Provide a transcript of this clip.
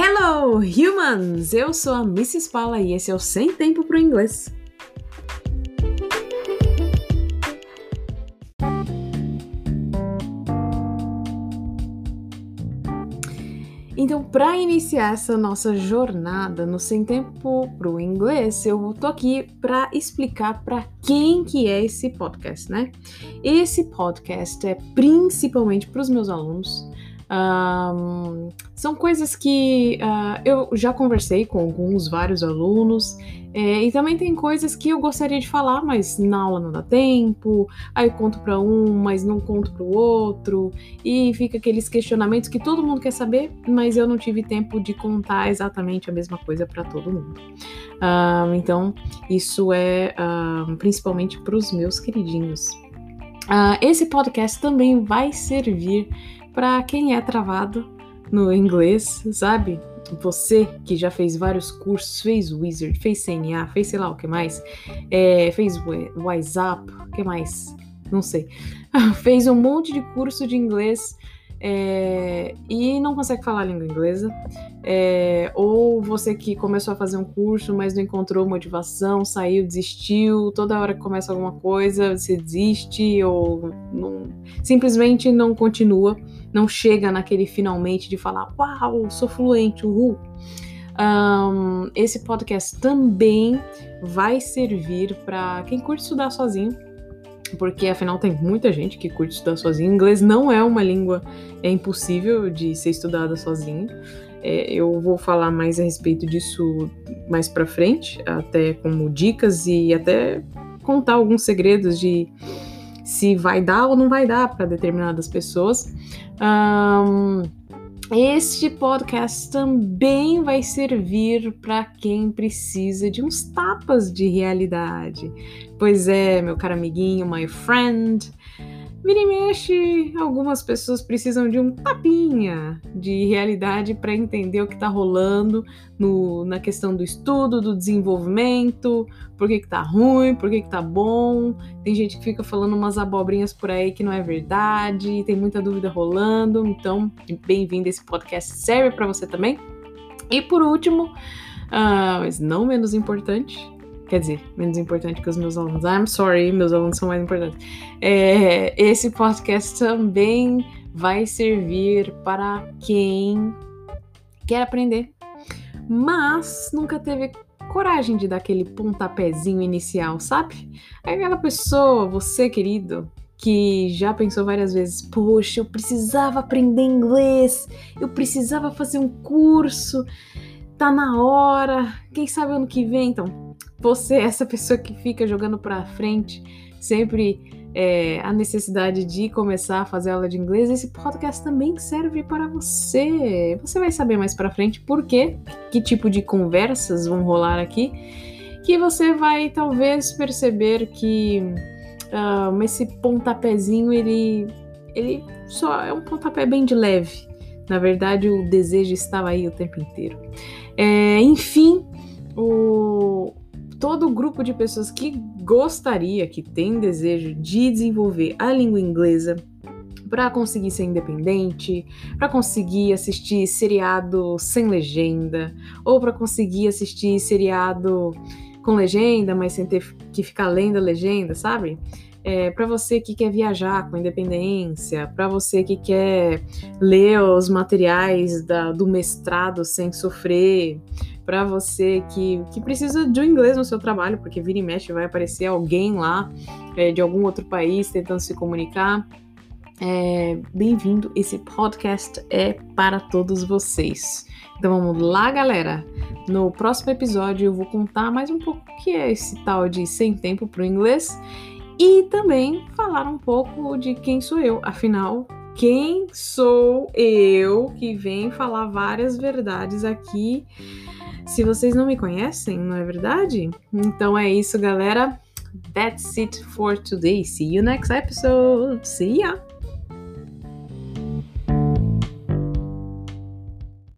Hello, humans! Eu sou a Mrs. Paula e esse é o Sem Tempo para o Inglês. Então, para iniciar essa nossa jornada no Sem Tempo para o Inglês, eu tô aqui para explicar para quem que é esse podcast, né? Esse podcast é principalmente para os meus alunos, um, são coisas que uh, eu já conversei com alguns, vários alunos, é, e também tem coisas que eu gostaria de falar, mas na aula não dá tempo, aí eu conto para um, mas não conto para o outro, e fica aqueles questionamentos que todo mundo quer saber, mas eu não tive tempo de contar exatamente a mesma coisa para todo mundo. Uh, então, isso é uh, principalmente para os meus queridinhos. Uh, esse podcast também vai servir para quem é travado no inglês, sabe? Você que já fez vários cursos, fez Wizard, fez CNA, fez sei lá o que mais, é, fez WhatsApp, o que mais? Não sei. fez um monte de curso de inglês é, e não consegue falar a língua inglesa, é, ou você que começou a fazer um curso, mas não encontrou motivação, saiu, desistiu, toda hora que começa alguma coisa, você desiste, ou não, simplesmente não continua, não chega naquele finalmente de falar, uau, sou fluente, uhul. Um, esse podcast também vai servir para quem curte estudar sozinho, porque afinal tem muita gente que curte estudar sozinho. Inglês não é uma língua é impossível de ser estudada sozinho. É, eu vou falar mais a respeito disso mais para frente, até como dicas e até contar alguns segredos de se vai dar ou não vai dar para determinadas pessoas. Um, este podcast também vai servir para quem precisa de uns tapas de realidade. Pois é, meu caro amiguinho, my friend. Vira e mexe, algumas pessoas precisam de um tapinha de realidade para entender o que está rolando no, na questão do estudo, do desenvolvimento, por que, que tá ruim, por que, que tá bom. Tem gente que fica falando umas abobrinhas por aí que não é verdade, tem muita dúvida rolando. Então, bem-vindo, esse podcast serve para você também. E por último, uh, mas não menos importante, Quer dizer, menos importante que os meus alunos. I'm sorry, meus alunos são mais importantes. É, esse podcast também vai servir para quem quer aprender, mas nunca teve coragem de dar aquele pontapézinho inicial, sabe? Aquela pessoa, você querido, que já pensou várias vezes: poxa, eu precisava aprender inglês, eu precisava fazer um curso, tá na hora, quem sabe ano que vem, então você é essa pessoa que fica jogando para frente sempre é, a necessidade de começar a fazer aula de inglês, esse podcast também serve para você. Você vai saber mais para frente por quê, que tipo de conversas vão rolar aqui, que você vai talvez perceber que uh, esse pontapézinho ele, ele só é um pontapé bem de leve. Na verdade, o desejo estava aí o tempo inteiro. É, enfim, todo o grupo de pessoas que gostaria, que tem desejo de desenvolver a língua inglesa para conseguir ser independente, para conseguir assistir seriado sem legenda, ou para conseguir assistir seriado com legenda, mas sem ter que ficar lendo a legenda, sabe? É, para você que quer viajar com independência, para você que quer ler os materiais da, do mestrado sem sofrer, para você que, que precisa de um inglês no seu trabalho, porque vira e mexe vai aparecer alguém lá é, de algum outro país tentando se comunicar. É, Bem-vindo, esse podcast é para todos vocês. Então vamos lá, galera. No próximo episódio eu vou contar mais um pouco o que é esse tal de sem tempo para o inglês e também falar um pouco de quem sou eu. Afinal, quem sou eu que vem falar várias verdades aqui se vocês não me conhecem, não é verdade? Então é isso, galera. That's it for today. See you next episode. See ya!